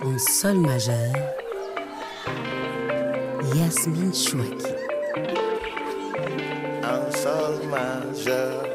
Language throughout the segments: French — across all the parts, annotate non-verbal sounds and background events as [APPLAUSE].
en sol majeur, Yasmine Chouaki. En sol majeur.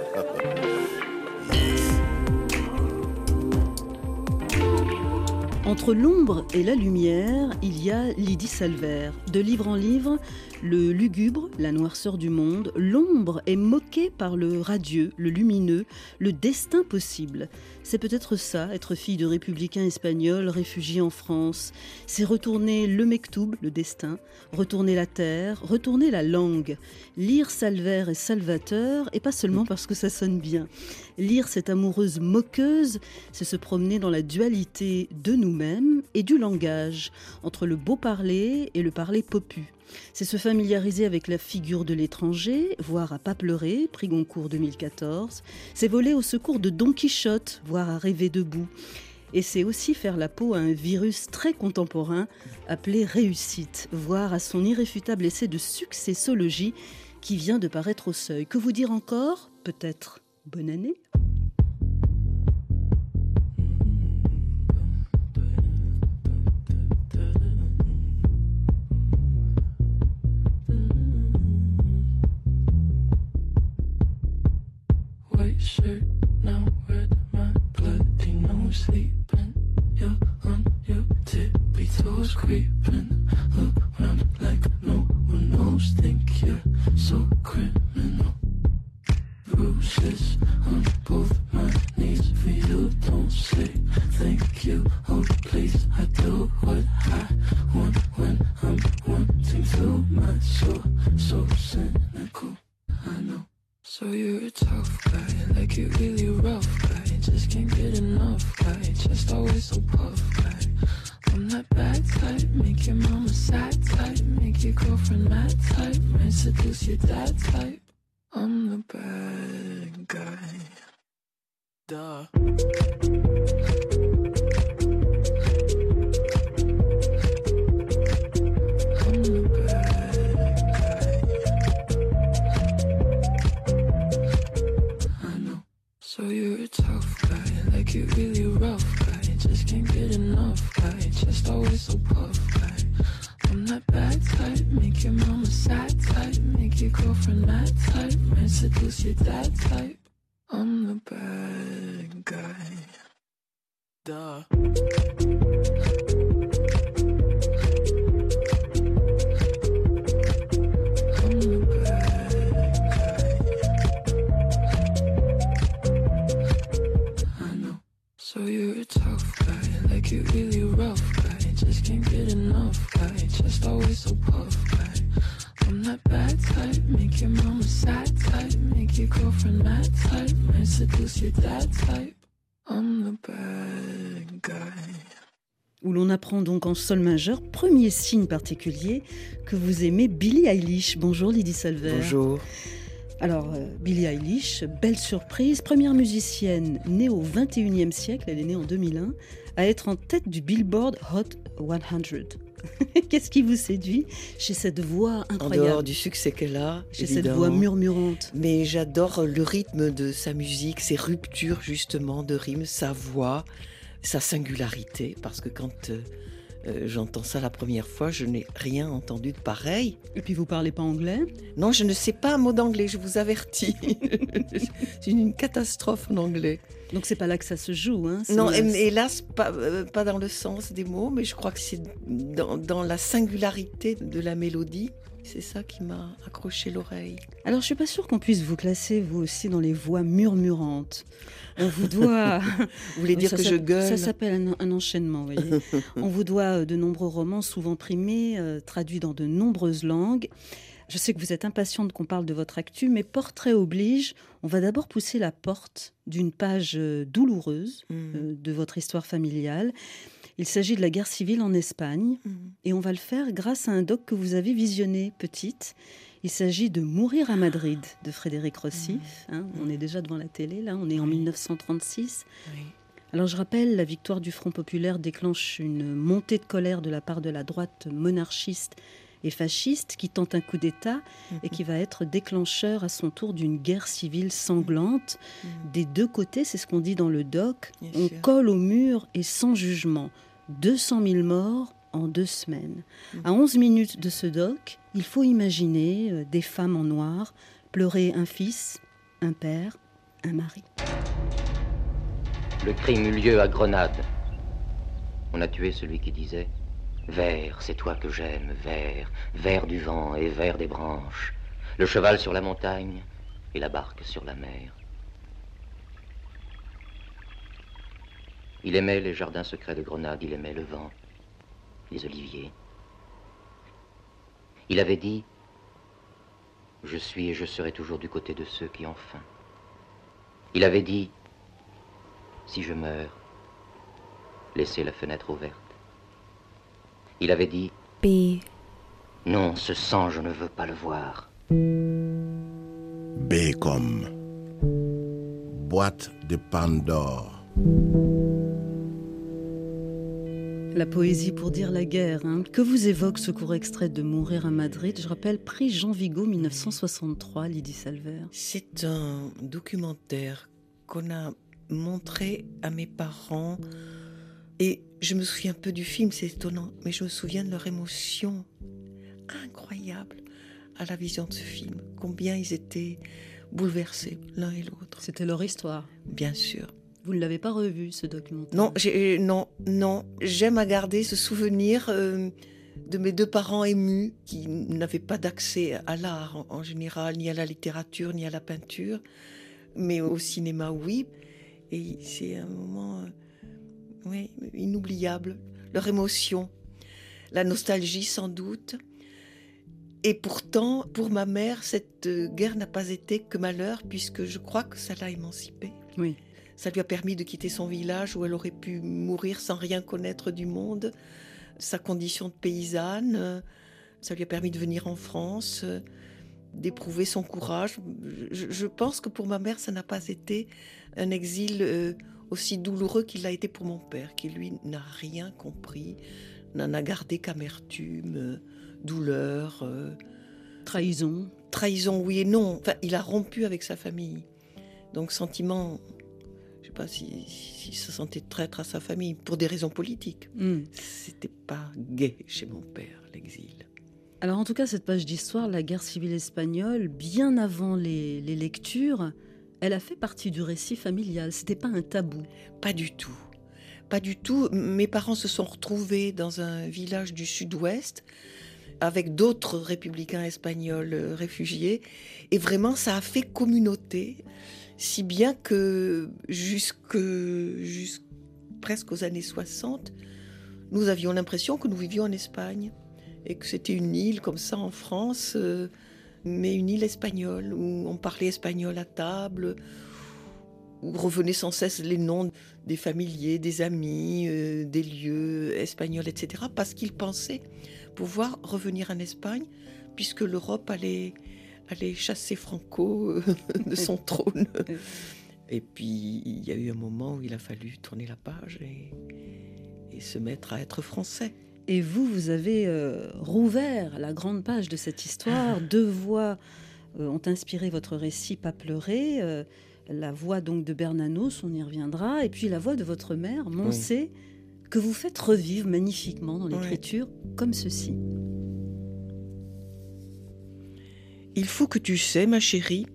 Entre l'ombre et la lumière, il y a Lydie Salver. De livre en livre, le lugubre, la noirceur du monde, l'ombre est moquée par le radieux, le lumineux, le destin possible. C'est peut-être ça, être fille de républicains espagnols réfugiés en France. C'est retourner le mektoub, le destin, retourner la terre, retourner la langue. Lire Salver et Salvateur, et pas seulement parce que ça sonne bien. Lire cette amoureuse moqueuse, c'est se promener dans la dualité de nous-mêmes et du langage, entre le beau parler et le parler popu. C'est se familiariser avec la figure de l'étranger, voir à pas pleurer, prix Goncourt 2014. C'est voler au secours de Don Quichotte, voir à rêver debout. Et c'est aussi faire la peau à un virus très contemporain appelé réussite, voir à son irréfutable essai de successologie qui vient de paraître au seuil. Que vous dire encore? Peut-être bonne année shirt my sleeping on your creeping around like no one knows. Think you're so criminal enough guy, just always so puff guy. I'm that bad type, make your mama sad type, make your girlfriend mad type, might seduce your dad type. I'm the bad guy. où l'on apprend donc en sol majeur, premier signe particulier, que vous aimez Billie Eilish. Bonjour Lydie Salver. Bonjour. Alors, euh, Billie Eilish, belle surprise, première musicienne née au 21e siècle, elle est née en 2001, à être en tête du Billboard Hot 100. [LAUGHS] Qu'est-ce qui vous séduit chez cette voix En incroyable dehors du succès qu'elle a, Chez cette voix murmurante. Mais j'adore le rythme de sa musique, ses ruptures justement de rimes, sa voix, sa singularité. Parce que quand euh, euh, j'entends ça la première fois, je n'ai rien entendu de pareil. Et puis vous parlez pas anglais? Non, je ne sais pas un mot d'anglais, je vous avertis. [LAUGHS] C'est une catastrophe en anglais. Donc c'est pas là que ça se joue. Hein Non, là- hélas, pas, euh, pas dans le sens des mots, mais je crois que c'est dans, dans la singularité de la mélodie. C'est ça qui m'a accroché l'oreille. Alors je suis pas sûre qu'on puisse vous classer vous aussi dans les voix murmurantes. On vous doit. [LAUGHS] Vous voulez dire Ça que je gueule Ça s'appelle un, un enchaînement, vous voyez. [LAUGHS] On vous doit euh, de nombreux romans, souvent primés, euh, traduits dans de nombreuses langues. Je sais que vous êtes impatiente qu'on parle de votre actu, mais portrait oblige, on va d'abord pousser la porte d'une page euh, douloureuse Mm. euh, de votre histoire familiale. Il s'agit de la guerre civile en Espagne, Mm. et on va le faire grâce à un doc que vous avez visionné petite. Il s'agit de Mourir à Madrid de Frédéric Rossif. hein. on est déjà devant la télé, là, on est en 1936. Oui. Alors je rappelle, la victoire du Front populaire déclenche une montée de colère de la part de la droite monarchiste et fasciste qui tente un coup d'État et qui va être déclencheur à son tour d'une guerre civile sanglante. Mhm. Des deux côtés, c'est ce qu'on dit dans le doc, Bien on sûr. colle au mur et sans jugement. 200 000 morts en deux semaines. À 11 minutes de ce doc, il faut imaginer euh, des femmes en noir pleurer un fils, un père, un mari. Le crime eut lieu à Grenade. On a tué celui qui disait Vert, c'est toi que j'aime, vert, vert du vent et vert des branches, le cheval sur la montagne et la barque sur la mer. Il aimait les jardins secrets de Grenade, il aimait le vent, les oliviers. Il avait dit Je suis et je serai toujours du côté de ceux qui ont faim. Il avait dit Si je meurs, laissez la fenêtre ouverte. Il avait dit B. Non, ce sang, je ne veux pas le voir. B comme boîte de Pandore. La poésie pour dire la guerre. hein. Que vous évoque ce court extrait de Mourir à Madrid? Je rappelle, prix Jean Vigo 1963, Lydie Salver. C'est un documentaire qu'on a montré à mes parents. Et je me souviens peu du film, c'est étonnant, mais je me souviens de leur émotion incroyable à la vision de ce film. Combien ils étaient bouleversés l'un et l'autre. C'était leur histoire. Bien sûr. Vous ne l'avez pas revu, ce documentaire? Non, j'ai, non, non. J'aime à garder ce souvenir euh, de mes deux parents émus qui n'avaient pas d'accès à l'art en, en général, ni à la littérature, ni à la peinture, mais au cinéma, oui. Et c'est un moment, euh, oui, inoubliable. Leur émotion, la nostalgie sans doute. Et pourtant, pour ma mère, cette euh, guerre n'a pas été que malheur, puisque je crois que ça l'a émancipée. Oui. Ça lui a permis de quitter son village où elle aurait pu mourir sans rien connaître du monde, sa condition de paysanne. euh, Ça lui a permis de venir en France, euh, d'éprouver son courage. Je, pense que pour ma mère, ça n'a pas été un exil aussi douloureux qu'il l'a été pour mon père, qui lui n'a rien compris, n'en a gardé qu'amertume, euh, douleur. euh, Trahison. trahison, oui et non. Enfin, il a rompu avec sa famille. Donc, sentiment, je sais pas si, si se sentait traître à sa famille pour des raisons politiques. Hmm. C'était pas gai chez mon père, l'exil. Alors en tout cas, cette page d'histoire, la guerre civile espagnole, bien avant les, les lectures, elle a fait partie du récit familial. C'était pas un tabou. Pas du tout. Pas du tout. Mes parents se sont retrouvés dans un village du sud-ouest avec d'autres républicains espagnols euh, réfugiés. Et vraiment, ça a fait communauté, si bien que jusque, presque aux années 60, nous avions l'impression que nous vivions en Espagne et que c'était une île comme ça en France, euh, mais une île espagnole où on parlait espagnol à table, où revenaient sans cesse les noms des familiers, des amis, euh, des lieux espagnols, etc., parce qu'ils pensaient pouvoir revenir en Espagne, puisque l'Europe allait, chasser Franco euh, [LAUGHS] de son trône. Et puis, il y a eu un moment où il a fallu tourner la page et se mettre à être français. Et vous, vous avez euh, rouvert la grande page de cette histoire. Deux voix euh, ont inspiré votre récit Pas pleurer. euh, la voix donc de Bernanos, on y reviendra, et puis la voix de votre mère, Moncé, que vous faites revivre magnifiquement dans Oui. l'écriture, comme ceci. Il faut que tu sais, ma chérie,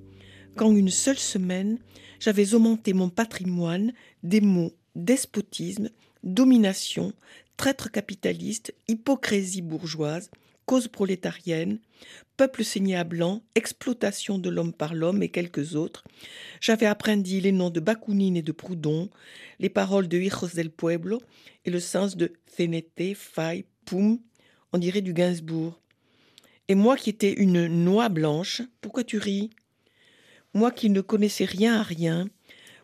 qu'en une seule semaine, j'avais augmenté mon patrimoine des mots despotisme, domination, traître capitaliste, hypocrisie bourgeoise, cause prolétarienne, peuple saigné à blanc, exploitation de l'homme par l'homme et quelques autres. J'avais apprendi les noms de Bakounine et de Proudhon, les paroles de Hijos del Pueblo et le sens de Fenete, Faille, Poum, on dirait du Gainsbourg. Et moi qui étais une noix blanche, pourquoi tu ris? Moi qui ne connaissais rien à rien,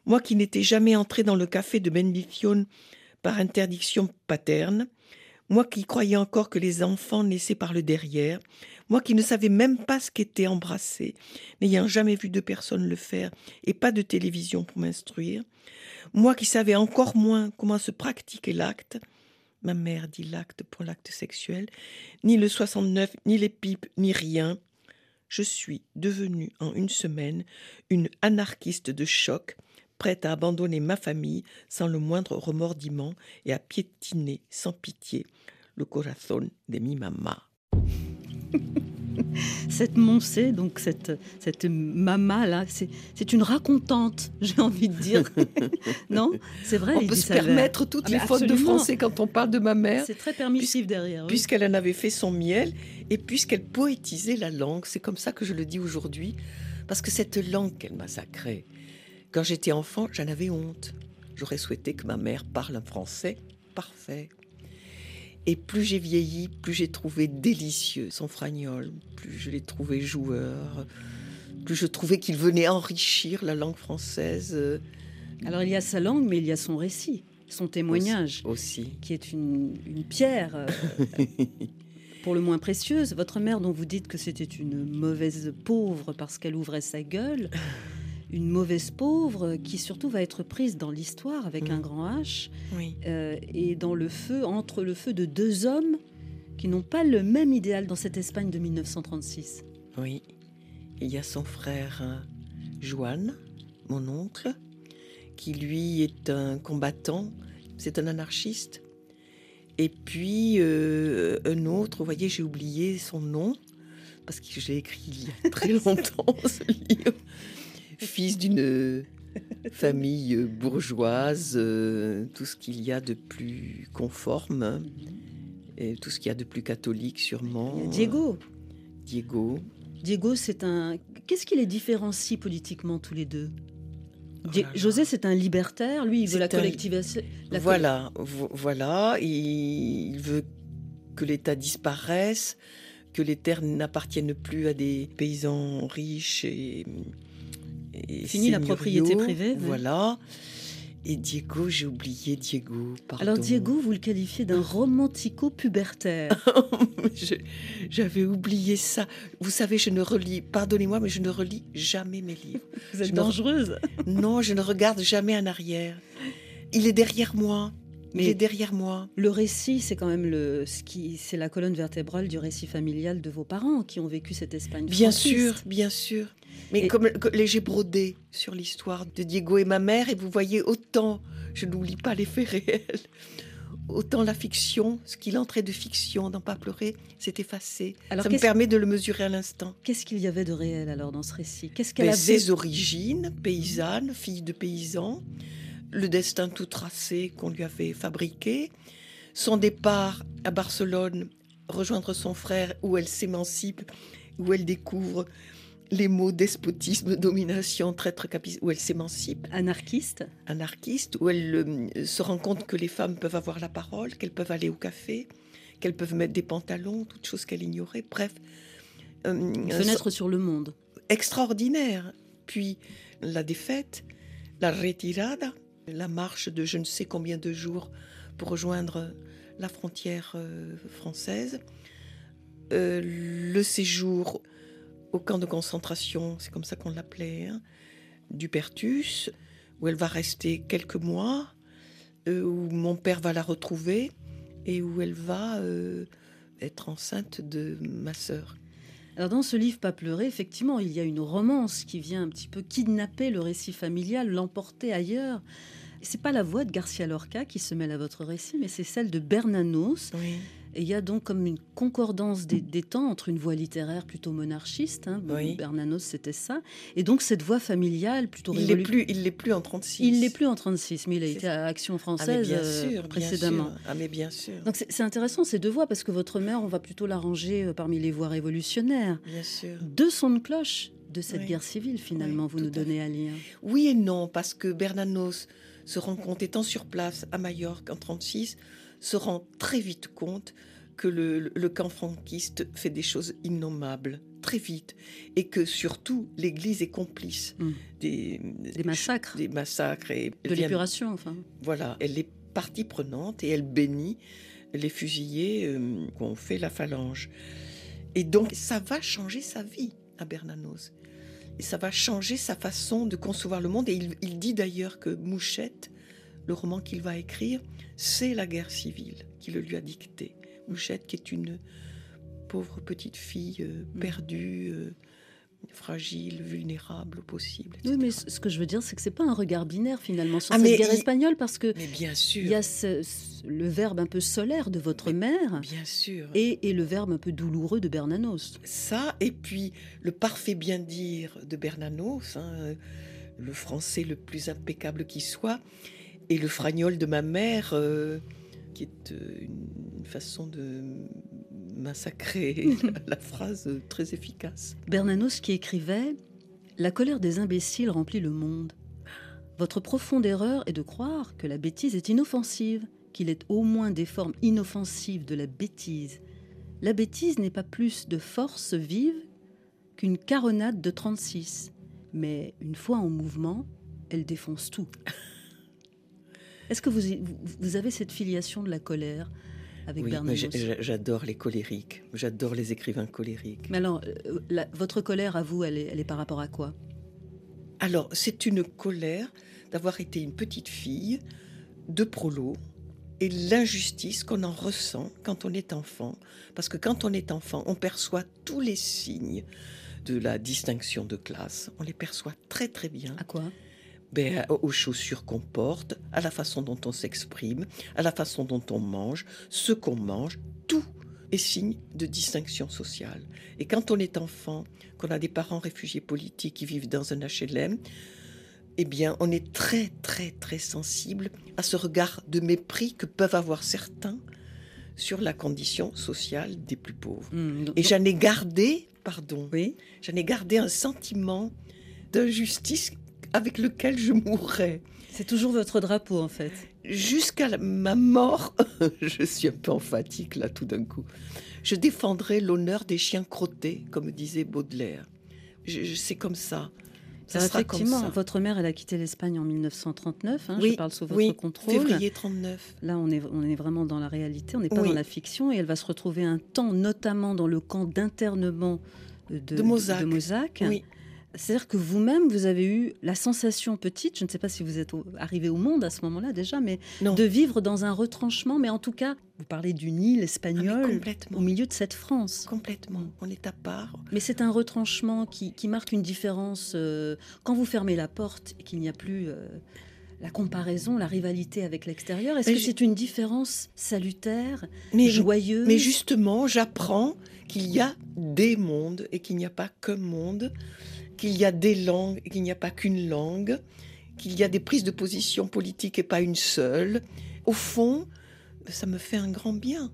moi qui n'étais jamais entré dans le café de par interdiction paterne, moi qui croyais encore que les enfants naissaient par le derrière, moi qui ne savais même pas ce qu'était embrasser, n'ayant jamais vu deux personnes le faire et pas de télévision pour m'instruire, moi qui savais encore moins comment se pratiquait l'acte, ma mère dit l'acte pour l'acte sexuel, ni le 69, ni les pipes, ni rien, je suis devenue en une semaine une anarchiste de choc, prête à abandonner ma famille sans le moindre remordiment et à piétiner sans pitié le corazón de mi mamá. [LAUGHS] Cette Moncé, donc cette, cette mama là, c'est c'est une racontante, [LAUGHS] j'ai envie de dire. [LAUGHS] non? C'est vrai, On peut se permettre toutes Ah, les fautes de français quand on parle de ma mère, C'est très permissif derrière. oui. puisqu'elle en avait fait son miel et puisqu'elle poétisait la langue. C'est comme ça que je le dis aujourd'hui, parce que cette langue qu'elle massacrait, quand j'étais enfant, j'en avais honte. J'aurais souhaité que ma mère parle un français parfait. Et plus j'ai vieilli, plus j'ai trouvé délicieux son fragnol, plus je l'ai trouvé joueur, plus je trouvais qu'il venait enrichir la langue française Alors il y a sa langue, mais il y a son récit, son témoignage, aussi. qui est une, une pierre. euh, [LAUGHS] Pour le moins précieuse, votre mère dont vous dites que c'était une mauvaise pauvre parce qu'elle ouvrait sa gueule, une mauvaise pauvre qui surtout va être prise dans l'histoire avec Mm. un grand H Oui. euh, et dans le feu, entre le feu de deux hommes qui n'ont pas le même idéal dans cette Espagne de 1936. Oui. Il y a son frère euh, Juan, mon oncle, qui lui est un combattant, c'est un anarchiste. Et puis euh, un autre, vous voyez, j'ai oublié son nom, parce que je l'ai écrit il y a [LAUGHS] très longtemps, ce livre. Fils d'une [LAUGHS] famille bourgeoise, euh, tout ce qu'il y a de plus conforme, hein, et tout ce qu'il y a de plus catholique sûrement. Diego. Diego. Diego, c'est un. Qu'est-ce qui les différencie politiquement tous les deux? Oh Di- là là. José, c'est un libertaire. Lui, il veut la un- collectivisation. voilà, vo- voilà, il veut que l'État disparaisse, que les terres n'appartiennent plus à des paysans riches et, et Fini la propriété privée. Voilà. Et Diego, j'ai oublié Diego. Pardon. Alors Diego, vous le qualifiez d'un romantico-pubertaire. [LAUGHS] Je- J'avais oublié ça. Vous savez, je ne relis, pardonnez-moi, mais je ne relis jamais mes livres. Vous êtes Je dangereuse. Non, je ne regarde jamais en arrière. Il est derrière moi. Mais- est derrière moi. Le récit, c'est quand même le, ce qui, c'est la colonne vertébrale du récit familial de vos parents qui ont vécu cette Espagne. Bien sûr, bien sûr. Mais Et- comme j'ai brodé sur l'histoire de Diego et ma mère, et vous voyez autant, je n'oublie pas les faits réels, [LAUGHS] autant la fiction, ce qu'il entrait de fiction dans Pas pleurer, s'est effacé. Alors Ça me permet de le mesurer à l'instant. qu'est-ce qu'il y avait de réel alors dans ce récit? Qu'est-ce qu'elle Mais avait Ses origines, paysanne, fille de paysan, le destin tout tracé qu'on lui avait fabriqué, son départ à Barcelone, rejoindre son frère où elle s'émancipe, où elle découvre les mots despotisme, domination, traître, capice, où elle s'émancipe, anarchiste anarchiste, où elle euh, se rend compte que les femmes peuvent avoir la parole, qu'elles peuvent aller au café, qu'elles peuvent mettre des pantalons, toutes choses qu'elle ignorait. Bref, euh, Une un fenêtre sur le monde. extraordinaire. Puis la défaite, la retirada, la marche de je ne sais combien de jours pour rejoindre la frontière euh, française, Euh, le séjour au camp de concentration, c'est comme ça qu'on l'appelait, hein, du Pertus, où elle va rester quelques mois, euh, où mon père va la retrouver et où elle va être enceinte de ma sœur. Alors dans ce livre Pas pleurer, effectivement, il y a une romance qui vient un petit peu kidnapper le récit familial, l'emporter ailleurs. C'est pas la voix de Garcia Lorca qui se mêle à votre récit, mais c'est celle de Bernanos. Et il y a donc comme une concordance des, des temps entre une voix littéraire plutôt monarchiste, hein, Oui. Bernanos c'était ça, et donc cette voix familiale plutôt Il n'est révolu- plus, il l'est plus en 36. Il l'est plus en 36, mais il a été à Action Ah, française bien euh, bien précédemment. sûr. Ah mais bien sûr, Donc c'est intéressant ces deux voix parce que votre mère, on va plutôt la ranger euh, parmi les voix révolutionnaires. bien sûr. Deux sons de cloche de cette Oui. guerre civile finalement, Oui, vous nous à donnez à lire. Oui et non, parce que Bernanos se rend compte, étant sur place à Majorque en 36, se rend très vite compte que le, le camp franquiste fait des choses innommables, très vite, et que surtout l'Église est complice Mm. des, Des massacres, des massacres et de l'épuration enfin. Voilà, elle est partie prenante et elle bénit les fusillés euh, qu'ont fait la phalange. Et donc, ça va changer sa vie à Bernanos. Et ça va changer sa façon de concevoir le monde. Et il, il dit d'ailleurs que Mouchette, le roman qu'il va écrire, c'est la guerre civile qui le lui a dicté. Mouchette, qui est une pauvre petite fille euh, perdue, euh, fragile, vulnérable au possible. Oui, mais ce que je veux dire, c'est que c'est pas un regard binaire finalement sur Ah, cette guerre il- espagnole, parce que Mais bien il y a ce- ce- le verbe un peu solaire de votre mère bien sûr. et, et le verbe un peu douloureux de Bernanos. Ça, et puis le parfait bien dire de Bernanos, hein, euh, le français le plus impeccable qui soit, et le fragnol de ma mère, euh, qui est euh, une façon de massacrer [LAUGHS] la phrase très efficace. Bernanos qui écrivait La colère des imbéciles remplit le monde. Votre profonde erreur est de croire que la bêtise est inoffensive, qu'il est au moins des formes inoffensives de la bêtise. La bêtise n'est pas plus de force vive qu'une caronade de 36, mais une fois en mouvement, elle défonce tout. Est-ce que vous, avez cette filiation de la colère avec Oui, j'adore les colériques, j'adore les écrivains colériques. Mais alors, euh, la- votre colère à vous, elle est, elle est par rapport à quoi? Alors, c'est une colère d'avoir été une petite fille de prolo et l'injustice qu'on en ressent quand on est enfant. Parce que quand on est enfant, on perçoit tous les signes de la distinction de classe. On les perçoit très très bien. À quoi? Ben, aux chaussures qu'on porte, à la façon dont on s'exprime, à la façon dont on mange, ce qu'on mange, tout est signe de distinction sociale. Et quand on est enfant, qu'on a des parents réfugiés politiques qui vivent dans un HLM, eh bien, on est très, très, très sensible à ce regard de mépris que peuvent avoir certains sur la condition sociale des plus pauvres. Donc- Et j'en ai gardé, pardon, Oui. j'en ai gardé un sentiment d'injustice avec lequel je mourrais. C'est toujours votre drapeau, en fait. Jusqu'à ma mort, [LAUGHS] je suis un peu emphatique là tout d'un coup, je défendrai l'honneur des chiens crottés, comme disait Baudelaire. Je, je- c'est comme ça. Ça Alors, sera comme effectivement, ça. votre mère, elle a quitté l'Espagne en 1939. hein, Oui, je parle sous votre oui, contrôle. Février 39. Là, on est, on est vraiment dans la réalité, on n'est pas Oui. dans la fiction. Et elle va se retrouver un temps, notamment dans le camp d'internement euh, de, De Mozac. de Mozac. Oui. C'est-à-dire que vous-même, vous avez eu la sensation petite, je ne sais pas si vous êtes arrivé au monde à ce moment-là déjà, mais Non. de vivre dans un retranchement. Mais en tout cas, vous parlez d'une île Ah, espagnole au milieu de cette France. Complètement. On est à part. Mais c'est un retranchement qui, qui marque une différence euh, quand vous fermez la porte et qu'il n'y a plus euh, la comparaison, la rivalité avec l'extérieur. Est-ce que je- c'est une différence salutaire, Mais, joyeuse mais justement, j'apprends qu'il y a des mondes et qu'il n'y a pas qu'un monde, qu'il y a des langues et qu'il n'y a pas qu'une langue, qu'il y a des prises de position politiques et pas une seule. Au fond, ça me fait un grand bien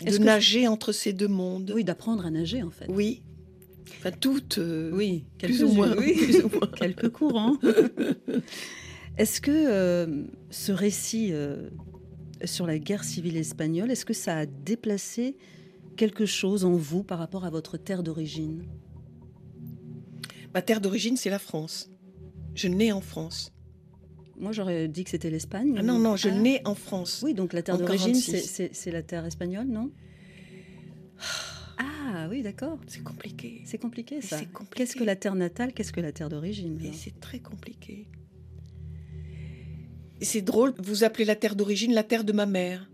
de nager entre ces deux mondes. Oui, d'apprendre à nager en fait. Oui. Enfin, toutes. euh, Oui, plus quelques- ou moins. oui. [LAUGHS] plus ou moins. [LAUGHS] quelques courants. [LAUGHS] est-ce que euh, ce récit euh, sur la guerre civile espagnole, est-ce que ça a déplacé quelque chose en vous par rapport à votre terre d'origine? Ma terre d'origine, c'est la France. Je nais en France. Moi, j'aurais dit que c'était l'Espagne. Ah non, non, je Ah. nais en France. Oui, donc la terre d'origine, 46. c'est- la terre espagnole, non? Ah oui, d'accord. C'est compliqué. C'est compliqué ça. C'est compliqué. Qu'est-ce que la terre natale Qu'est-ce que la terre d'origine? C'est très compliqué. C'est drôle, vous appelez la terre d'origine la terre de ma mère.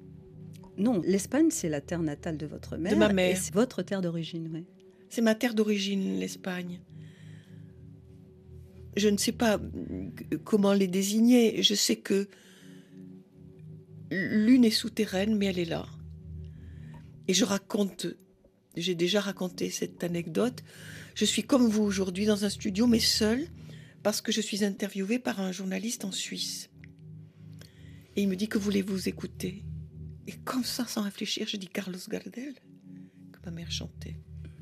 Non, l'Espagne, c'est la terre natale de votre mère. ma mère. C'est votre terre d'origine, oui. C'est ma terre d'origine, l'Espagne. Je ne sais pas comment les désigner. Je sais que l'une est souterraine, mais elle est là. Et je raconte, j'ai déjà raconté cette anecdote. Je suis comme vous aujourd'hui dans un studio, mais seule, parce que je suis interviewée par un journaliste en Suisse. Et il me dit que voulez-vous écouter Et comme ça, sans réfléchir, je dis Carlos Gardel, que ma mère chantait.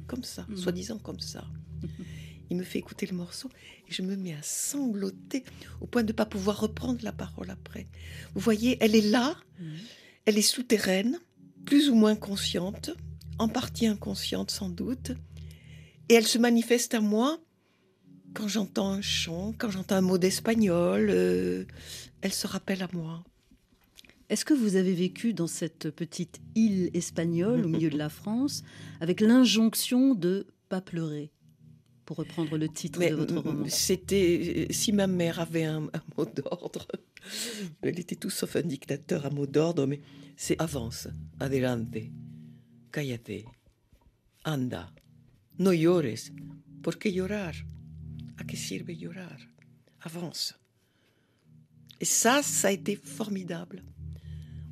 Comme ça, Mhm. soi-disant comme ça. [LAUGHS] Il me fait écouter le morceau et je me mets à sangloter au point de ne pas pouvoir reprendre la parole après. Vous voyez, elle est là, elle est souterraine, plus ou moins consciente, en partie inconsciente sans doute, et elle se manifeste à moi quand j'entends un chant, quand j'entends un mot d'espagnol, euh, elle se rappelle à moi. Est-ce que vous avez vécu dans cette petite île espagnole au milieu de la [LAUGHS] France avec l'injonction de pas pleurer? Pour reprendre le titre Mais de votre roman c'était si ma mère avait un, un mot d'ordre, [LAUGHS] elle était tout sauf un dictateur à mot d'ordre, mais c'est avance, adelante, cállate, anda, No llores. ¿Por qué llorar? ¿A qué sirve llorar? Avance. Et ça, ça a été formidable.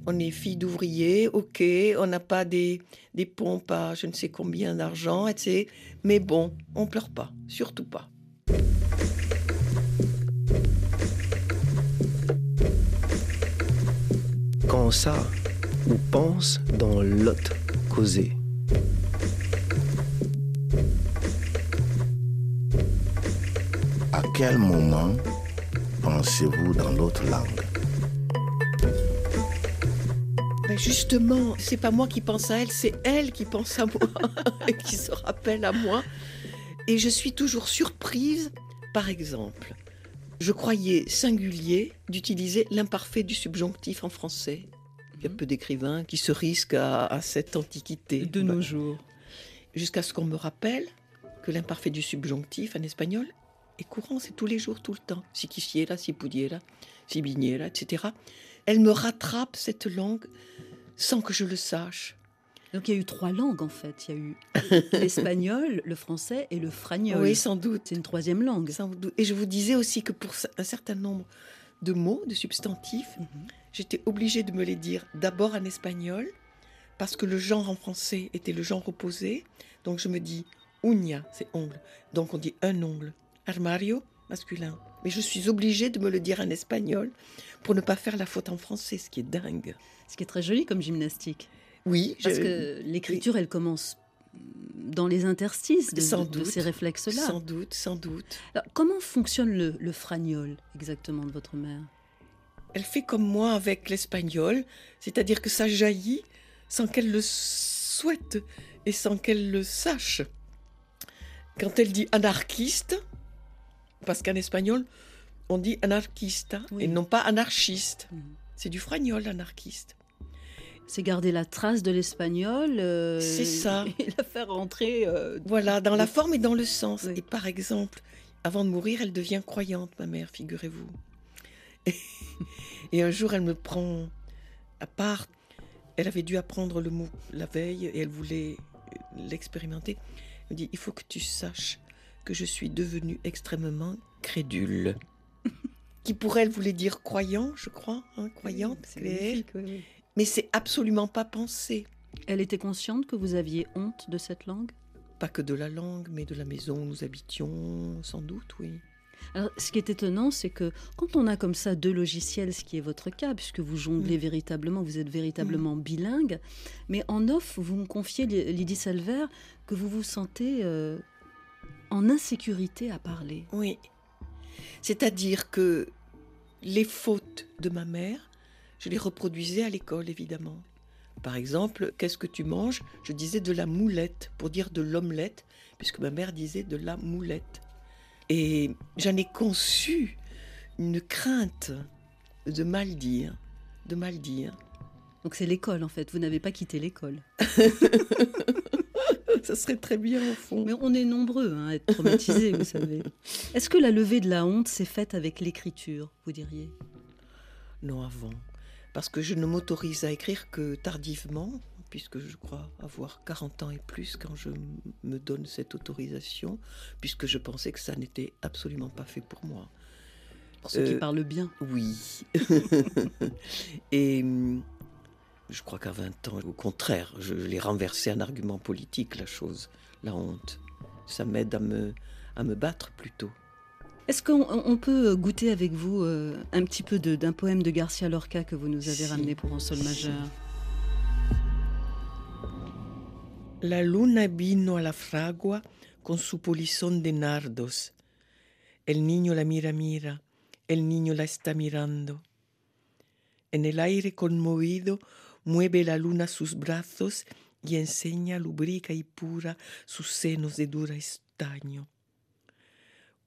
On est fille d'ouvrier, ok, on n'a pas des, pompes à je ne sais combien d'argent, etc. Mais bon, on pleure pas, surtout pas. Quand ça, ou pense dans l'autre causé. À quel moment pensez-vous dans l'autre langue? Ben justement, c'est pas moi qui pense à elle, c'est elle qui pense à moi, [LAUGHS] et qui se rappelle à moi. Et je suis toujours surprise, par exemple, je croyais singulier d'utiliser l'imparfait du subjonctif en français. Il y a peu d'écrivains qui se risquent à, à cette antiquité. De nos jours. Jusqu'à ce qu'on me rappelle que l'imparfait du subjonctif en espagnol est courant, c'est tous les jours, tout le temps. Si quisiera, si pudiera, si viniera, etc. Elle me rattrape cette langue sans que je le sache. Donc il y a eu trois langues en fait. Il y a eu [LAUGHS] l'espagnol, le français et le fragnol. Oui, sans doute. C'est une troisième langue. Sans doute. Et je vous disais aussi que pour un certain nombre de mots, de substantifs, Mhm. j'étais obligée de me les dire d'abord en espagnol, parce que le genre en français était le genre opposé. Donc je me dis uña, c'est ongle. Donc on dit un ongle. Armario, masculin. Mais je suis obligée de me le dire en espagnol pour ne pas faire la faute en français, ce qui est dingue. Ce qui est très joli comme gymnastique. Oui, Parce je- que l'écriture, elle commence dans les interstices de, Sans de- de doute. ces réflexes-là. sans doute, sans doute. Alors, comment fonctionne le, le fragnol exactement de votre mère? Elle fait comme moi avec l'espagnol, c'est-à-dire que ça jaillit sans qu'elle le souhaite et sans qu'elle le sache. Quand elle dit anarchiste, parce qu'en espagnol, on dit anarchista Oui. et non pas anarchiste. Mhm. C'est du fragnol, anarchiste. C'est garder la trace de l'espagnol. euh, C'est ça. [LAUGHS] Et la faire rentrer. euh, Voilà, dans la forme et dans le sens. Oui. Et par exemple, avant de mourir, elle devient croyante, ma mère, figurez-vous. Et, [LAUGHS] et un jour, elle me prend à part. Elle avait dû apprendre le mot la veille et elle voulait l'expérimenter. Elle me dit Il faut que tu saches que je suis devenue extrêmement crédule. [LAUGHS] Qui pour elle voulait dire croyant, je crois, hein, croyante, c'est créer. magnifique, oui, oui. mais c'est absolument pas pensé. Elle était consciente que vous aviez honte de cette langue? Pas que de la langue, mais de la maison où nous habitions, sans doute, oui. Alors, ce qui est étonnant, c'est que quand on a comme ça deux logiciels, ce qui est votre cas, puisque vous jonglez véritablement, vous êtes véritablement bilingue, mais en off, vous me confiez, Ly- Lydie Salver, que vous vous sentez euh, en insécurité à parler. Oui. C'est-à-dire que les fautes de ma mère, je les reproduisais à l'école, évidemment. Par exemple, qu'est-ce que tu manges? Je disais de la moulette pour dire de l'omelette, puisque ma mère disait de la moulette. Et j'en ai conçu une crainte de mal dire, de mal dire. Donc c'est l'école, en fait. Vous n'avez pas quitté l'école. [LAUGHS] [LAUGHS] Ça serait très bien au fond. Mais on est nombreux hein, à être traumatisés, vous savez. Est-ce que la levée de la honte s'est faite avec l'écriture, vous diriez? Non, avant. Parce que je ne m'autorise à écrire que tardivement, puisque je crois avoir 40 ans et plus quand je me donne cette autorisation, puisque je pensais que ça n'était absolument pas fait pour moi. Pour ceux qui Euh, parlent bien. Oui. [LAUGHS] et hum, je crois qu'à 20 ans, au contraire, je l'ai renversé en argument politique, la chose, la honte. Ça m'aide à me, à me battre plutôt. Est-ce qu'on on peut goûter avec vous euh, un petit peu d'un poème de Garcia Lorca que vous nous avez Si. ramené pour un sol Si. majeur? La luna vino a la fragua con su polizón de nardos. El niño la mira, mira, el niño la está mirando. En el aire conmovido mueve la luna sus brazos y enseña lubrica y pura sus senos de dura estaño.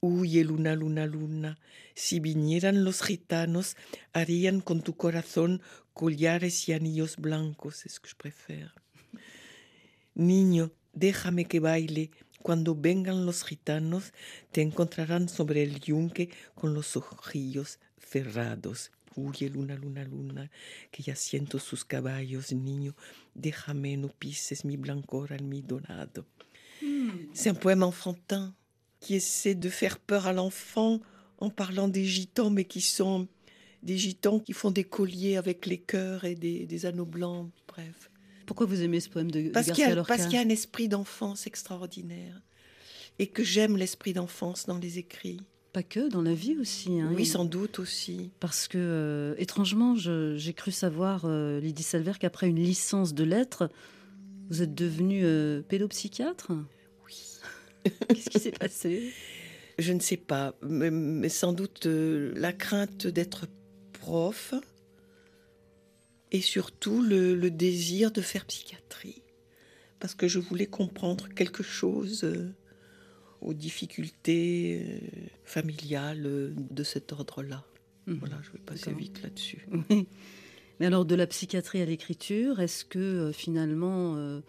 Huye luna, luna, luna, si vinieran los gitanos, harían con tu corazón collares y anillos blancos, es que préfère. Niño, déjame que baile. Cuando vengan los gitanos, te encontrarán sobre el yunque con los ojillos cerrados. Huye, luna, luna, luna, que ya siento sus caballos, niño. Déjame, no pises mi blancor almidonado. C'est un poème enfantin qui essaie de faire peur à l'enfant en parlant des gitans, mais qui sont des gitans qui font des colliers avec les cœurs et des, des anneaux blancs, bref. Pourquoi vous aimez ce poème de, Parce Garcia a- Lorca parce qu'il y a un esprit d'enfance extraordinaire. Et que j'aime l'esprit d'enfance dans les écrits. Pas que, dans la vie aussi. hein. Oui, sans doute aussi. Parce que, euh, étrangement, j'ai cru savoir, euh, Lydie Salver, qu'après une licence de lettres, vous êtes devenue euh, pédopsychiatre? Oui. [LAUGHS] Qu'est-ce qui s'est passé? Je ne sais pas, mais, mais sans doute la crainte d'être prof et surtout le, le désir de faire psychiatrie. Parce que je voulais comprendre quelque chose aux difficultés euh, familiales euh, de cet ordre-là. Mhm. Voilà, je vais passer vite là-dessus. [LAUGHS] Oui. Mais alors, de la psychiatrie à l'écriture, est-ce que euh, finalement, euh,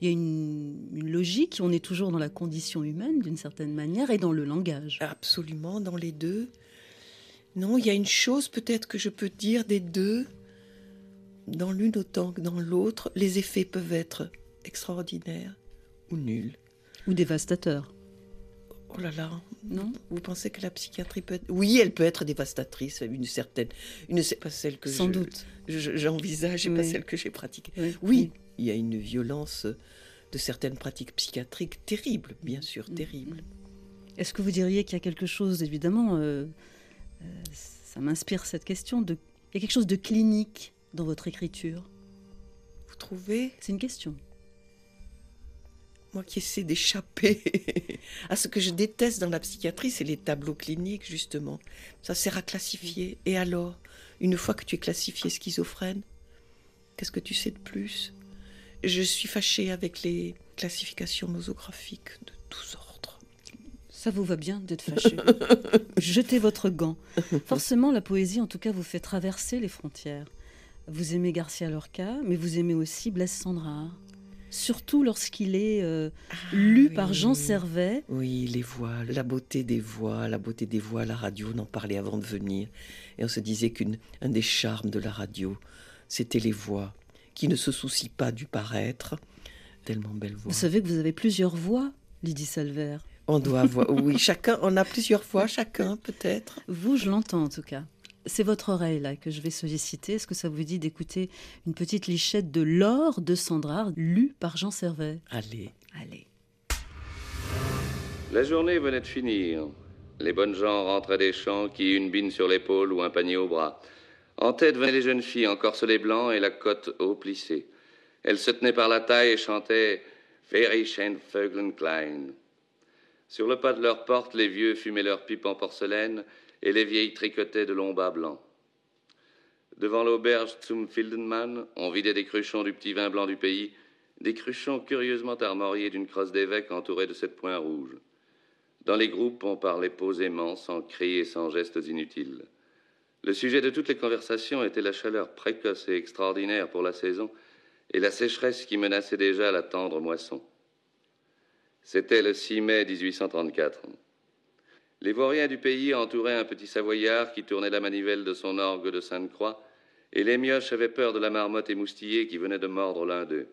il y a une, une logique On est toujours dans la condition humaine, d'une certaine manière, et dans le langage? Absolument, dans les deux. Non, il y a une chose peut-être que je peux dire des deux, dans l'une autant que dans l'autre, les effets peuvent être extraordinaires ou nuls. Ou dévastateur, Oh là là, non vous pensez que la psychiatrie peut être... Oui, elle peut être dévastatrice, une certaine... Une... C'est pas celle que Sans je- doute. je- j'envisage, et pas celle que j'ai pratiquée. Oui. Oui, il y a une violence de certaines pratiques psychiatriques terribles, bien sûr, Mm, terribles. Est-ce que vous diriez qu'il y a quelque chose, évidemment, euh, euh, ça m'inspire cette question, de, il y a quelque chose de clinique dans votre écriture? Vous trouvez? C'est une question. Moi qui essaie d'échapper [LAUGHS] à ce que je déteste dans la psychiatrie, c'est les tableaux cliniques, justement. Ça sert à classifier. Et alors, une fois que tu es classifié schizophrène, qu'est-ce que tu sais de plus? Je suis fâchée avec les classifications nosographiques de tous ordres. Ça vous va bien d'être fâché. [LAUGHS] Jetez votre gant. Forcément, la poésie, en tout cas, vous fait traverser les frontières. Vous aimez Garcia Lorca, mais vous aimez aussi Blaise Sandrard. Surtout lorsqu'il est euh, lu oui. par Jean Servet. Oui, les voix, la beauté des voix, la beauté des voix la radio, on en parlait avant de venir. Et on se disait qu'un des charmes de la radio, c'était les voix qui ne se soucient pas du paraître. Tellement belles voix. Vous savez que vous avez plusieurs voix, Lydie Salver. On doit avoir, oui, chacun, on a plusieurs fois, chacun peut-être. Vous, je l'entends en tout cas. C'est votre oreille là que je vais solliciter. Est-ce que ça vous dit d'écouter une petite lichette de l'or de Sandrard, lue par Jean Servet? Allez. Allez. La journée venait de finir. Les bonnes gens rentraient des champs qui une bine sur l'épaule ou un panier au bras. En tête venaient les jeunes filles en corselet blanc et la cotte haut plissée. Elles se tenaient par la taille et chantaient Very schön Vögeln klein. Sur le pas de leur porte, les vieux fumaient leurs pipes en porcelaine et les vieilles tricotaient de longs bas blancs. Devant l'auberge Zum Fildenmann, on vidait des cruchons du petit vin blanc du pays, des cruchons curieusement armoriés d'une crosse d'évêque entourée de sept points rouges. Dans les groupes, on parlait posément, sans cris et sans gestes inutiles. Le sujet de toutes les conversations était la chaleur précoce et extraordinaire pour la saison et la sécheresse qui menaçait déjà la tendre moisson. C'était le 6 mai 1834. Les vauriens du pays entouraient un petit savoyard qui tournait la manivelle de son orgue de Sainte-Croix, et les mioches avaient peur de la marmotte émoustillée qui venait de mordre l'un d'eux.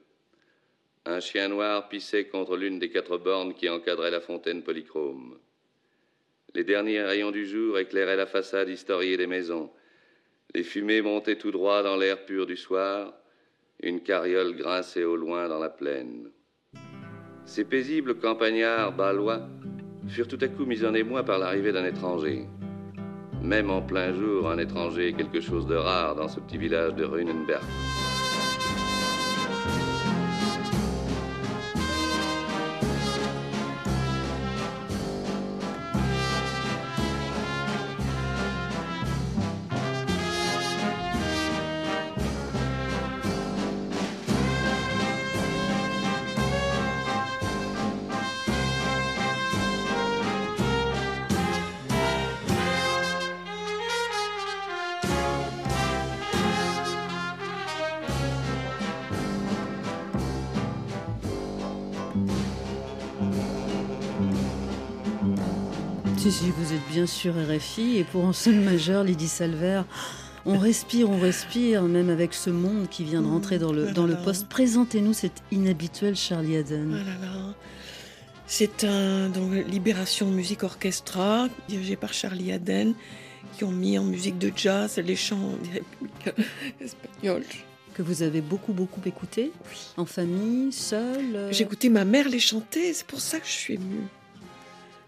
Un chien noir pissait contre l'une des quatre bornes qui encadraient la fontaine polychrome. Les derniers rayons du jour éclairaient la façade historiée des maisons. Les fumées montaient tout droit dans l'air pur du soir. Une carriole grinçait au loin dans la plaine. Ces paisibles campagnards balois furent tout à coup mis en émoi par l'arrivée d'un étranger. Même en plein jour, un étranger est quelque chose de rare dans ce petit village de Runenberg. Bien sûr RFI et pour en sol majeur, Lydie Salver, on respire, on respire, même avec ce monde qui vient de rentrer dans le, dans le poste. Présentez-nous cet inhabituel Charlie Oh là là. C'est un donc, Libération Musique Orchestra, dirigé par Charlie Aden, qui ont mis en musique de jazz les chants des [LAUGHS] républicains espagnols. Que vous avez beaucoup, beaucoup écouté En famille, seul euh J'ai écouté ma mère les chanter, c'est pour ça que je suis émue.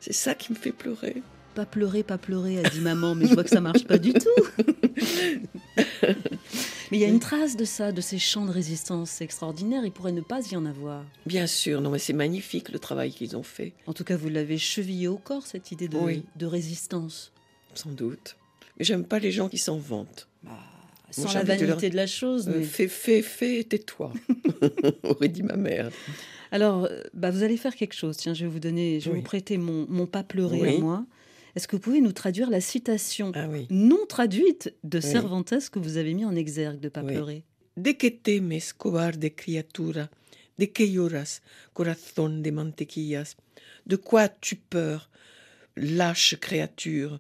C'est ça qui me fait pleurer. Pas pleurer, pas pleurer, a dit maman, mais je vois que ça marche pas du tout. [LAUGHS] mais il y a une trace de ça, de ces chants de résistance extraordinaires. Il pourrait ne pas y en avoir. Bien sûr, non, mais c'est magnifique le travail qu'ils ont fait. En tout cas, vous l'avez chevillé au corps, cette idée de, Oui. de résistance. Sans doute. Mais j'aime pas les gens qui s'en vantent. Sans j'ai la de vanité leur- de la chose. Euh, fais, fais, fais, tais-toi, [LAUGHS] aurait dit ma mère. Alors, euh, bah, vous allez faire quelque chose. Tiens, je vais vous donner, je vais Oui. vous prêter mon, mon pas pleurer Oui. à moi. Est-ce que vous pouvez nous traduire la citation Ah oui. non traduite de Oui. Cervantes que vous avez mis en exergue de pas Oui. pleurer? De que temes, cobarde criatura? De que lloras, corazón de mantequillas? De quoi tu peur, lâche créature?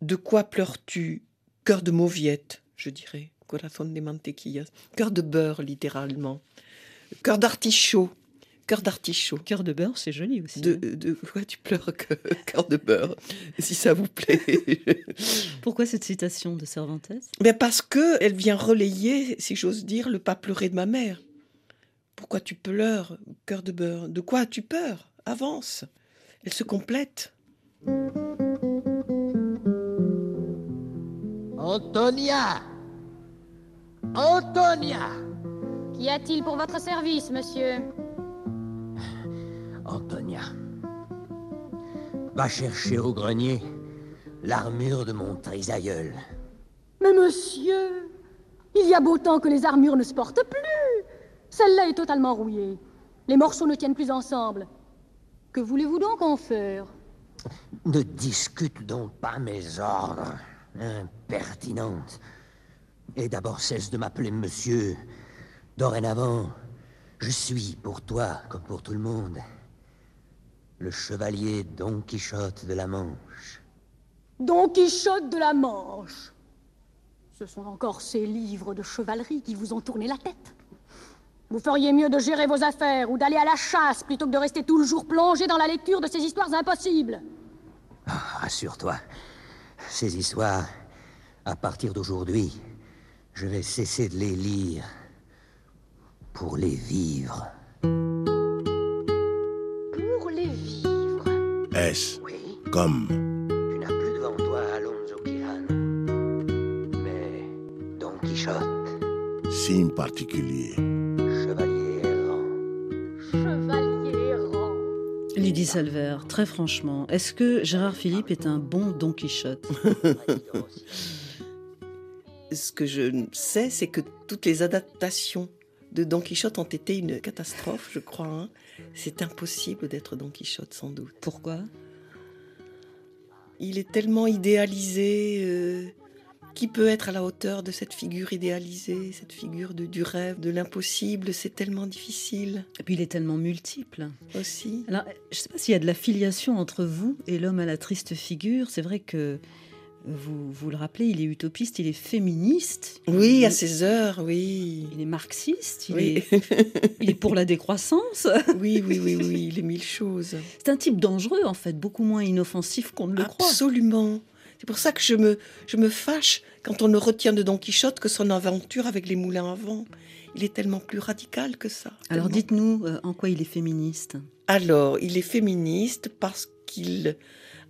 De quoi pleures-tu, cœur de mauviette, je dirais, corazón de mantequillas? Cœur de beurre, littéralement. Cœur d'artichaut, cœur d'artichaut. Cœur de beurre, c'est joli aussi. De, hein. de quoi tu pleures, que- cœur de beurre, si ça vous plaît? [LAUGHS] Pourquoi cette citation de Cervantes? Ben parce que elle vient relayer, si j'ose dire, le pas pleurer de ma mère. Pourquoi tu pleures, cœur de beurre? De quoi as-tu peur Avance. Elle se complète. Antonia Antonia Qu'y a-t-il pour votre service, monsieur? Va chercher au grenier l'armure de mon trisaïeul. Mais monsieur, il y a beau temps que les armures ne se portent plus. Celle-là est totalement rouillée. Les morceaux ne tiennent plus ensemble. Que voulez-vous donc en faire? Ne discute donc pas mes ordres, impertinente. Et d'abord cesse de m'appeler monsieur. Dorénavant, je suis pour toi comme pour tout le monde le chevalier Don Quichotte de la Manche. Don Quichotte de la Manche. Ce sont encore ces livres de chevalerie qui vous ont tourné la tête. Vous feriez mieux de gérer vos affaires ou d'aller à la chasse plutôt que de rester tout le jour plongé dans la lecture de ces histoires impossibles. Rassure-toi, ces histoires, à partir d'aujourd'hui, je vais cesser de les lire pour les vivre. S Oui, comme tu n'as plus devant toi Alonso Quijano, mais Don Quichotte, signe particulier. chevalier errant. Chevalier errant. Lydie Salver, très franchement, est-ce que Gérard Philippe est un bon Don Quichotte [LAUGHS] Ce que je sais, c'est que toutes les adaptations de Don Quichotte ont été une catastrophe, je crois. hein. C'est impossible d'être Don Quichotte, sans doute. Pourquoi? Il est tellement idéalisé. euh, qui peut être à la hauteur de cette figure idéalisée, cette figure de, du rêve, de l'impossible C'est tellement difficile Et puis il est tellement multiple. aussi. Alors, je ne sais pas s'il y a de la filiation entre vous et l'homme à la triste figure. C'est vrai que vous, vous le rappelez, il est utopiste, il est féministe. Oui, il, à ses heures, oui. il est marxiste, il, Oui. est, il est pour la décroissance. [LAUGHS] oui, oui, oui, oui, il est mille choses. C'est un type dangereux, en fait, beaucoup moins inoffensif qu'on ne le croit. Absolument. C'est pour ça que je me, je me fâche quand on ne retient de Don Quichotte que son aventure avec les moulins à vent. Il est tellement plus radical que ça. Alors dites-nous euh, en quoi il est féministe? Alors, il est féministe parce qu'il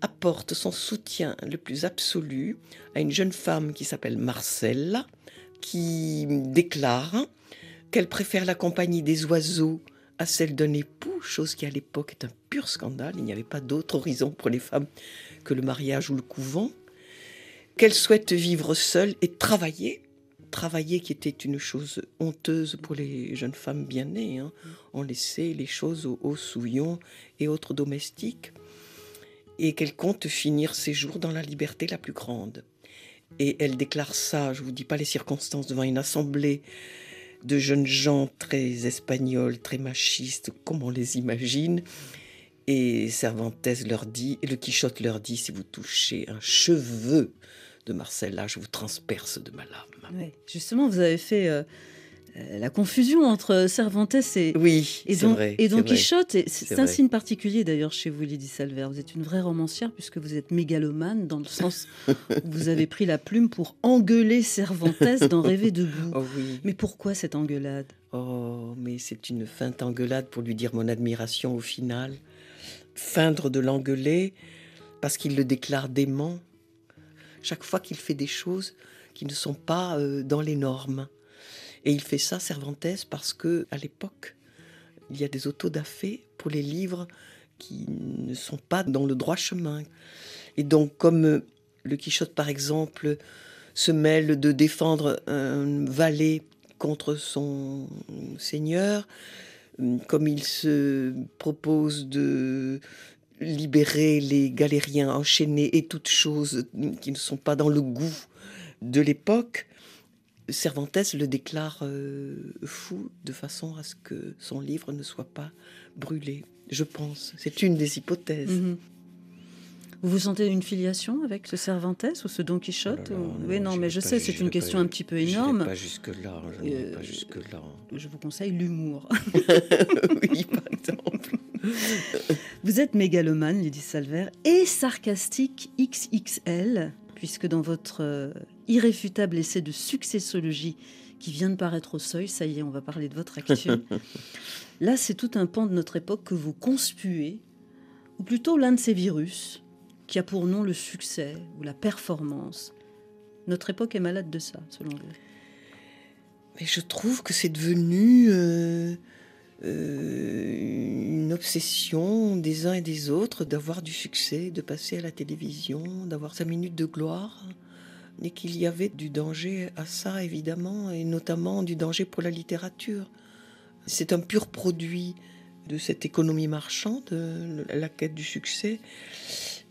apporte son soutien le plus absolu à une jeune femme qui s'appelle Marcella, qui déclare qu'elle préfère la compagnie des oiseaux à celle d'un époux, chose qui à l'époque est un pur scandale. Il n'y avait pas d'autre horizon pour les femmes que le mariage ou le couvent. Qu'elle souhaite vivre seule et travailler. Travailler qui était une chose honteuse pour les jeunes femmes bien nées. hein. On laissait les choses aux, aux souillons et autres domestiques. Et qu'elle compte finir ses jours dans la liberté la plus grande. Et elle déclare ça, je ne vous dis pas les circonstances, devant une assemblée de jeunes gens très espagnols, très machistes, comme on les imagine. Et Cervantes leur dit, et le Quichotte leur dit, si vous touchez un cheveu de Marcella, je vous transperce de ma lame. Justement, vous avez fait euh, la confusion entre Cervantes et, oui, et, Don, vrai, et Don. Quichotte. Et C'est un vrai. signe particulier d'ailleurs chez vous, Lydie Salver. Vous êtes une vraie romancière puisque vous êtes mégalomane dans le [LAUGHS] sens où vous avez pris la plume pour engueuler Cervantes d'en rêver debout. Oh oui. Mais pourquoi cette engueulade? Oh, mais c'est une feinte engueulade pour lui dire mon admiration au final. Feindre de l'engueuler parce qu'il le déclare dément. Chaque fois qu'il fait des choses qui ne sont pas euh, dans les normes. Et il fait ça, Cervantes, parce que à l'époque, il y a des autodafés pour les livres qui ne sont pas dans le droit chemin. Et donc, comme euh, le Quichotte, par exemple, se mêle de défendre un valet contre son seigneur, euh, comme il se propose de libérer les galériens enchaînés et toutes choses qui ne sont pas dans le goût de l'époque, Cervantes le déclare euh, fou de façon à ce que son livre ne soit pas brûlé. Je pense, c'est une des hypothèses. Mhm. Vous vous sentez une filiation avec ce Cervantes ou ce Don Quichotte Oh là là, ou- non, Oui, non, mais je sais, c'est une pas- question un petit peu énorme. Pas jusque là, je Euh, pas jusque là. Je vous conseille l'humour. [LAUGHS] [LAUGHS] oui, par exemple. Vous êtes mégalomane, Lydie Salver, et sarcastique XXL, puisque dans votre euh, irréfutable essai de successologie qui vient de paraître au seuil, ça y est, on va parler de votre actu. [LAUGHS] Là, c'est tout un pan de notre époque que vous conspuez, ou plutôt l'un de ces virus qui a pour nom le succès ou la performance. Notre époque est malade de ça, selon vous? Mais je trouve que c'est devenu euh, euh, une obsession des uns et des autres d'avoir du succès, de passer à la télévision, d'avoir sa minute de gloire. Et qu'il y avait du danger à ça, évidemment, et notamment du danger pour la littérature. C'est un pur produit de cette économie marchande, euh, la quête du succès.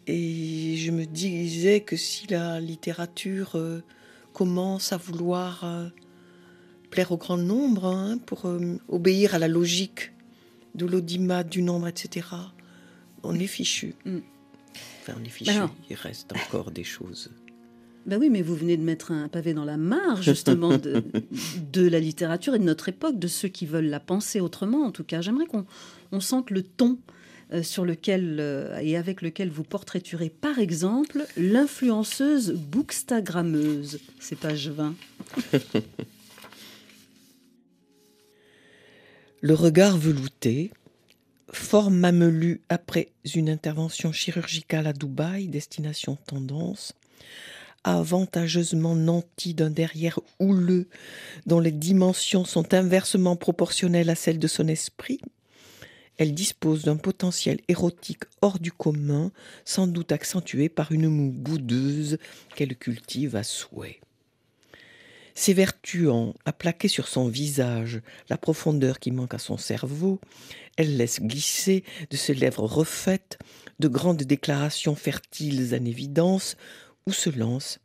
Et je me disais que si la littérature euh, commence à vouloir euh, plaire au grand nombre, hein, pour euh, obéir à la logique de l'audimat, du nombre, etc., on est fichu. Mm. Enfin, on est fichu. Alors. Il reste encore des choses. Ben oui, mais vous venez de mettre un pavé dans la mare, [LAUGHS] justement, de, de la littérature et de notre époque, de ceux qui veulent la penser autrement, en tout cas. J'aimerais qu'on on sente le ton euh, sur lequel euh, et avec lequel vous portraiturez, par exemple, l'influenceuse bookstagrammeuse. C'est page [LAUGHS] 20. Le regard velouté, fort mamelu après une intervention chirurgicale à Dubaï, destination tendance, avantageusement nanti d'un derrière houleux dont les dimensions sont inversement proportionnelles à celles de son esprit, elle dispose d'un potentiel érotique hors du commun, sans doute accentué par une moue boudeuse qu'elle cultive à souhait. S'évertuant à plaquer sur son visage la profondeur qui manque à son cerveau, elle laisse glisser de ses lèvres refaites de grandes déclarations fertiles en évidence, ou se lance,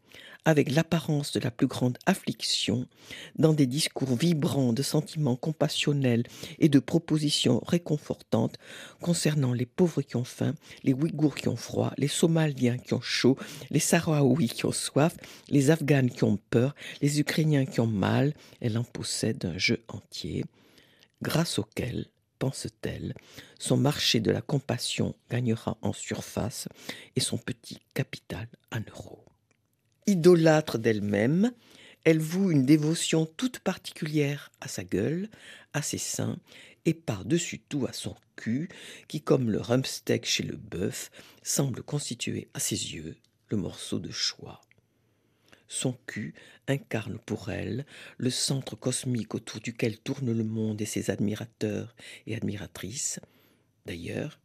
avec l'apparence de la plus grande affliction, dans des discours vibrants de sentiments compassionnels et de propositions réconfortantes concernant les pauvres qui ont faim, les Ouïghours qui ont froid, les Somaliens qui ont chaud, les Sahraouis qui ont soif, les Afghans qui ont peur, les Ukrainiens qui ont mal. Elle en possède un jeu entier, grâce auquel, pense-t-elle, son marché de la compassion gagnera en surface et son petit capital en euros. Idolâtre d'elle-même, elle voue une dévotion toute particulière à sa gueule, à ses seins et par-dessus tout à son cul, qui, comme le rumpsteak chez le bœuf, semble constituer à ses yeux le morceau de choix. Son cul incarne pour elle le centre cosmique autour duquel tourne le monde et ses admirateurs et admiratrices. D'ailleurs,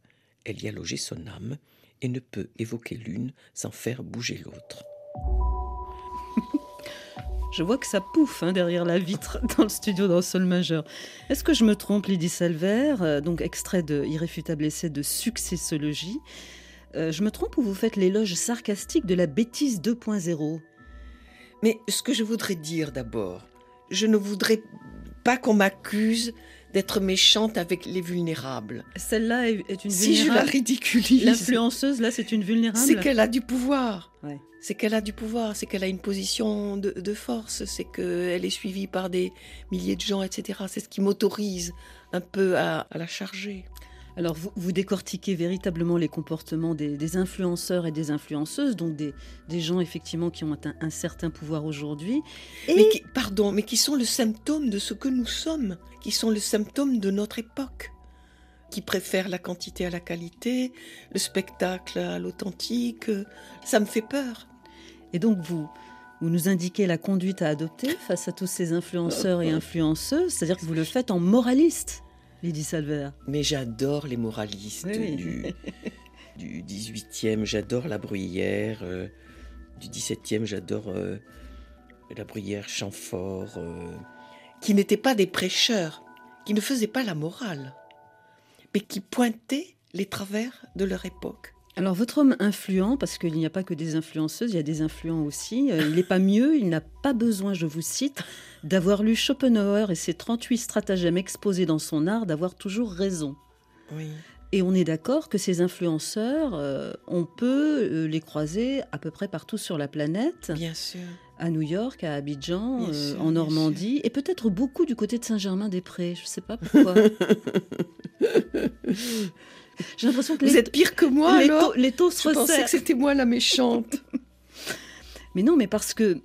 elle y a logé son âme et ne peut évoquer l'une sans faire bouger l'autre. [LAUGHS] Je vois que ça pouffe hein, derrière la vitre [LAUGHS] dans le studio dans le sol majeur. Est-ce que je me trompe, Lydie Salver Euh, Donc, extrait de Irréfutable essai de successologie. Euh, je me trompe ou vous faites l'éloge sarcastique de la bêtise 2.0 Mais ce que je voudrais dire d'abord, je ne voudrais pas qu'on m'accuse d'être méchante avec les vulnérables. Celle-là est, une Si je la vulnérable. ridiculise, L'influenceuse, là, c'est une vulnérable c'est qu'elle a du pouvoir. Ouais. c'est qu'elle a du pouvoir, c'est qu'elle a une position de, de force, c'est qu'elle est suivie par des milliers de gens, etc. C'est ce qui m'autorise un peu à, à la charger. Alors, vous, vous décortiquez véritablement les comportements des, des influenceurs et des influenceuses, donc des, des gens effectivement qui ont atteint un certain pouvoir aujourd'hui. Et Mais qui, pardon, mais qui sont le symptôme de ce que nous sommes, qui sont le symptôme de notre époque, qui préfèrent la quantité à la qualité, le spectacle à l'authentique. Ça me fait peur. Et donc, vous, vous nous indiquez la conduite à adopter face à tous ces influenceurs et [LAUGHS] influenceuses, c'est-à-dire que vous le faites en moraliste, Lydie Salver. Mais j'adore les moralistes Oui, oui. du, du 18e, j'adore la bruyère, euh, du 17e, j'adore euh, la bruyère Chamfort, euh, qui n'étaient pas des prêcheurs, qui ne faisaient pas la morale, mais qui pointaient les travers de leur époque. Alors, votre homme influent, parce qu'il n'y a pas que des influenceuses, il y a des influents aussi, euh, il n'est pas mieux, il n'a pas besoin, je vous cite, d'avoir lu Schopenhauer et ses 38 stratagèmes exposés dans son art, d'avoir toujours raison. Oui. Et on est d'accord que ces influenceurs, euh, on peut euh, les croiser à peu près partout sur la planète, Bien sûr. à New York, à Abidjan, euh, sûr, en Normandie, et peut-être beaucoup du côté de Saint-Germain-des-Prés. Je ne sais pas pourquoi. [LAUGHS] J'ai l'impression que Vous les, êtes pire que moi les alors taux, les taux se Je pensais que c'était moi la méchante. [LAUGHS] Mais non, mais parce que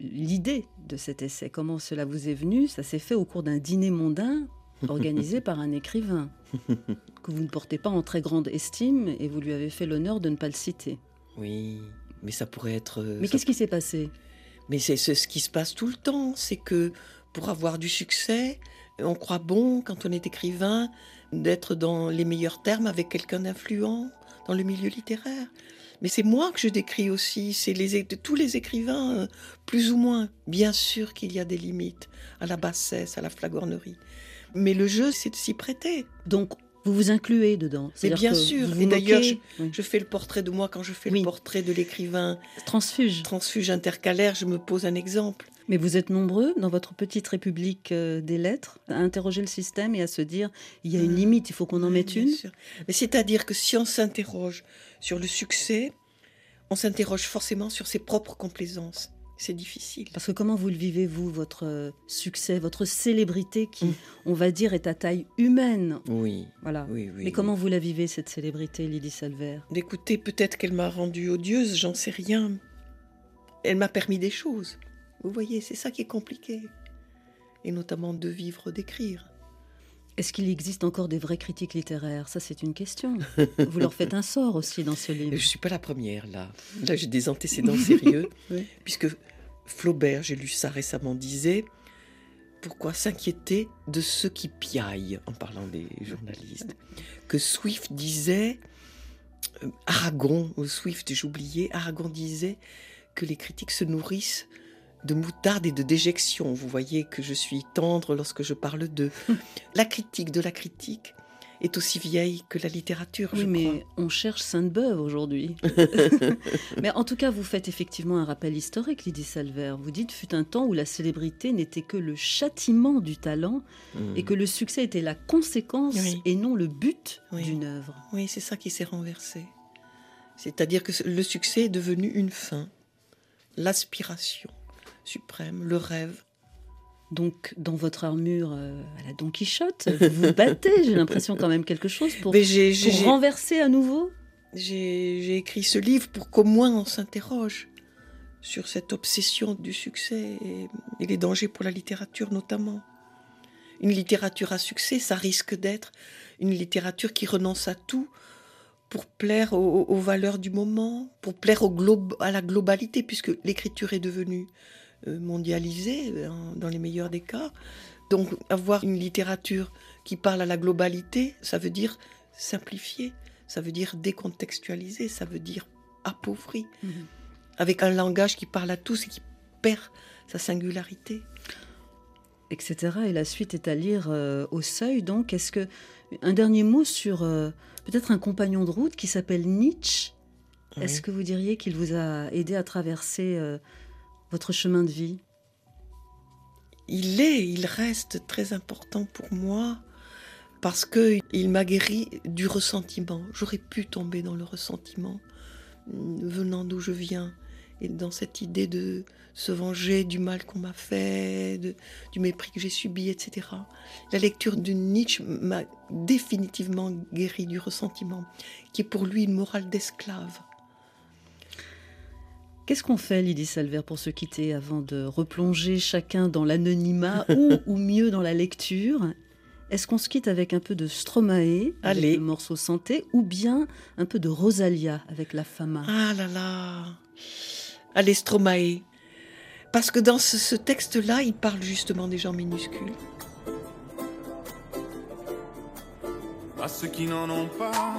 l'idée de cet essai, comment cela vous est venu, ça s'est fait au cours d'un dîner mondain organisé [LAUGHS] par un écrivain [LAUGHS] que vous ne portez pas en très grande estime et vous lui avez fait l'honneur de ne pas le citer. Oui, mais ça pourrait être... euh, Mais ça qu'est-ce qui s'est passé? Mais c'est ce qui se passe tout le temps, c'est que pour avoir du succès, on croit bon, quand on est écrivain, d'être dans les meilleurs termes avec quelqu'un d'influent dans le milieu littéraire. Mais c'est moi que je décris aussi, c'est les, tous les écrivains, euh, plus ou moins. Bien sûr qu'il y a des limites à la bassesse, à la flagornerie. Mais le jeu, c'est de s'y prêter. Donc, vous vous incluez dedans. Mais bien sûr. vous vous Et d'ailleurs, je, moquez. Oui. je fais le portrait de moi quand je fais Oui. le portrait de l'écrivain transfuge. transfuge intercalaire, je me pose un exemple. Mais vous êtes nombreux dans votre petite république euh, des lettres à interroger le système et à se dire il y a une Ah. limite, il faut qu'on en mette une. sûr. Mais c'est-à-dire que si on s'interroge sur le succès, on s'interroge forcément sur ses propres complaisances. C'est difficile. Parce que comment vous le vivez, vous, votre euh, succès, votre célébrité qui, Mm. on va dire, est à taille humaine? Oui, Voilà. oui, oui. Mais comment vous la vivez, cette célébrité, Lydie Salver Écoutez, peut-être qu'elle m'a rendue odieuse, j'en sais rien. Elle m'a permis des choses. Vous voyez, c'est ça qui est compliqué. Et notamment de vivre, d'écrire. Est-ce qu'il existe encore des vrais critiques littéraires? Ça, c'est une question. [LAUGHS] vous leur faites un sort aussi dans ce livre. je suis pas la première là. Là, j'ai des antécédents [LAUGHS] sérieux, [LAUGHS] Oui. puisque Flaubert, j'ai lu ça récemment, disait pourquoi s'inquiéter de ceux qui piaillent? en parlant des journalistes. Que Swift disait, euh, Aragon, ou Swift, j'ai oublié, Aragon disait que les critiques se nourrissent de moutarde et de déjection. Vous voyez que je suis tendre lorsque je parle d'eux. [LAUGHS] la critique de la critique est aussi vieille que la littérature, Oui, je mais crois. on cherche Sainte-Beuve aujourd'hui. [LAUGHS] mais en tout cas, vous faites effectivement un rappel historique, Lydie Salver. Vous dites, fut un temps où la célébrité n'était que le châtiment du talent Mm. et que le succès était la conséquence Oui. et non le but Oui. d'une œuvre. Oui, c'est ça qui s'est renversé. C'est-à-dire que le succès est devenu une fin, l'aspiration suprême, le rêve. Donc, dans votre armure euh, à la Don Quichotte, vous vous battez, j'ai l'impression quand même quelque chose pour, Mais pour renverser à nouveau. J'ai écrit ce livre pour qu'au moins on s'interroge sur cette obsession du succès et, et les dangers pour la littérature notamment. Une littérature à succès, ça risque d'être une littérature qui renonce à tout pour plaire aux, aux valeurs du moment, pour plaire au globe, à la globalité, puisque l'écriture est devenue mondialisée euh, dans les meilleurs des cas. Donc avoir une littérature qui parle à la globalité, ça veut dire simplifier, ça veut dire décontextualiser, ça veut dire appauvrir, avec un langage qui parle à tous et qui perd sa singularité. etc. Et la suite est à lire euh, au seuil. Donc, est-ce que un dernier mot sur euh, peut-être un compagnon de route qui s'appelle Nietzsche? Est-ce que vous diriez qu'il vous a aidé à traverser euh, votre chemin de vie il est, il reste très important pour moi parce que il m'a guéri du ressentiment. J'aurais pu tomber dans le ressentiment mm, venant d'où je viens. et dans cette idée de se venger du mal qu'on m'a fait, du mépris que j'ai subi, etc. La lecture de Nietzsche m'a définitivement guéri du ressentiment, qui est pour lui une morale d'esclave. Qu'est-ce qu'on fait, Lydie Salver, pour se quitter avant de replonger chacun dans l'anonymat [LAUGHS] ou, ou mieux dans la lecture? Est-ce qu'on se quitte avec un peu de Stromae, avec le morceau Santé, ou bien un peu de Rosalia avec la Fama? Ah là là Allez, Stromae. Parce que dans ce, ce texte-là, il parle justement des gens minuscules. à ceux qui n'en ont pas,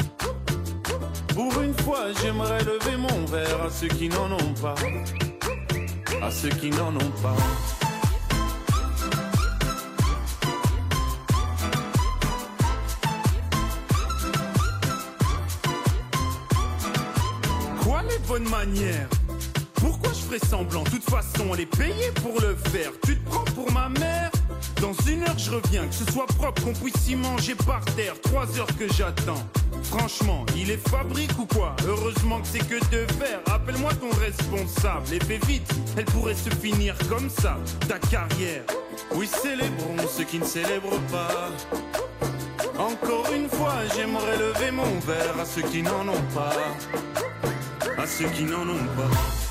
Pour une fois, j'aimerais lever mon verre à ceux qui n'en ont pas. À ceux qui n'en ont pas. Quoi les bonnes manières? Pourquoi je ferais semblant? De toute façon, elle est payée pour le faire. Tu te prends pour ma mère? Dans une heure, je reviens. Que ce soit propre, qu'on puisse y manger par terre. Trois heures que j'attends. Franchement, il est fabrique ou quoi Heureusement que c'est que de faire. Appelle-moi ton responsable et fais vite. Elle pourrait se finir comme ça, ta carrière. Oui, célébrons ceux qui ne célèbrent pas. Encore une fois, j'aimerais lever mon verre à ceux qui n'en ont pas. À ceux qui n'en ont pas.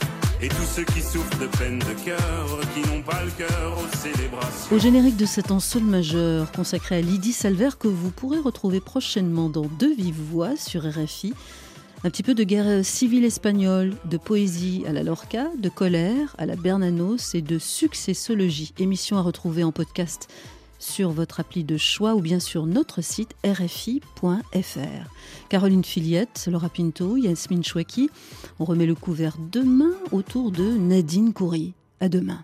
et tous ceux qui souffrent de peine de cœur, qui n'ont pas le cœur. Au générique de cet en sol majeur consacré à Lydie Salver que vous pourrez retrouver prochainement dans Deux vives voix sur RFI. Un petit peu de guerre civile espagnole, de poésie à la Lorca, de colère à la Bernanos et de successologie. Émission à retrouver en podcast sur votre appli de choix ou bien sur notre site rfi.fr. Caroline Filiette, Laura Pinto, Yasmine Chouaki. On remet le couvert demain autour de Nadine Coury. À demain.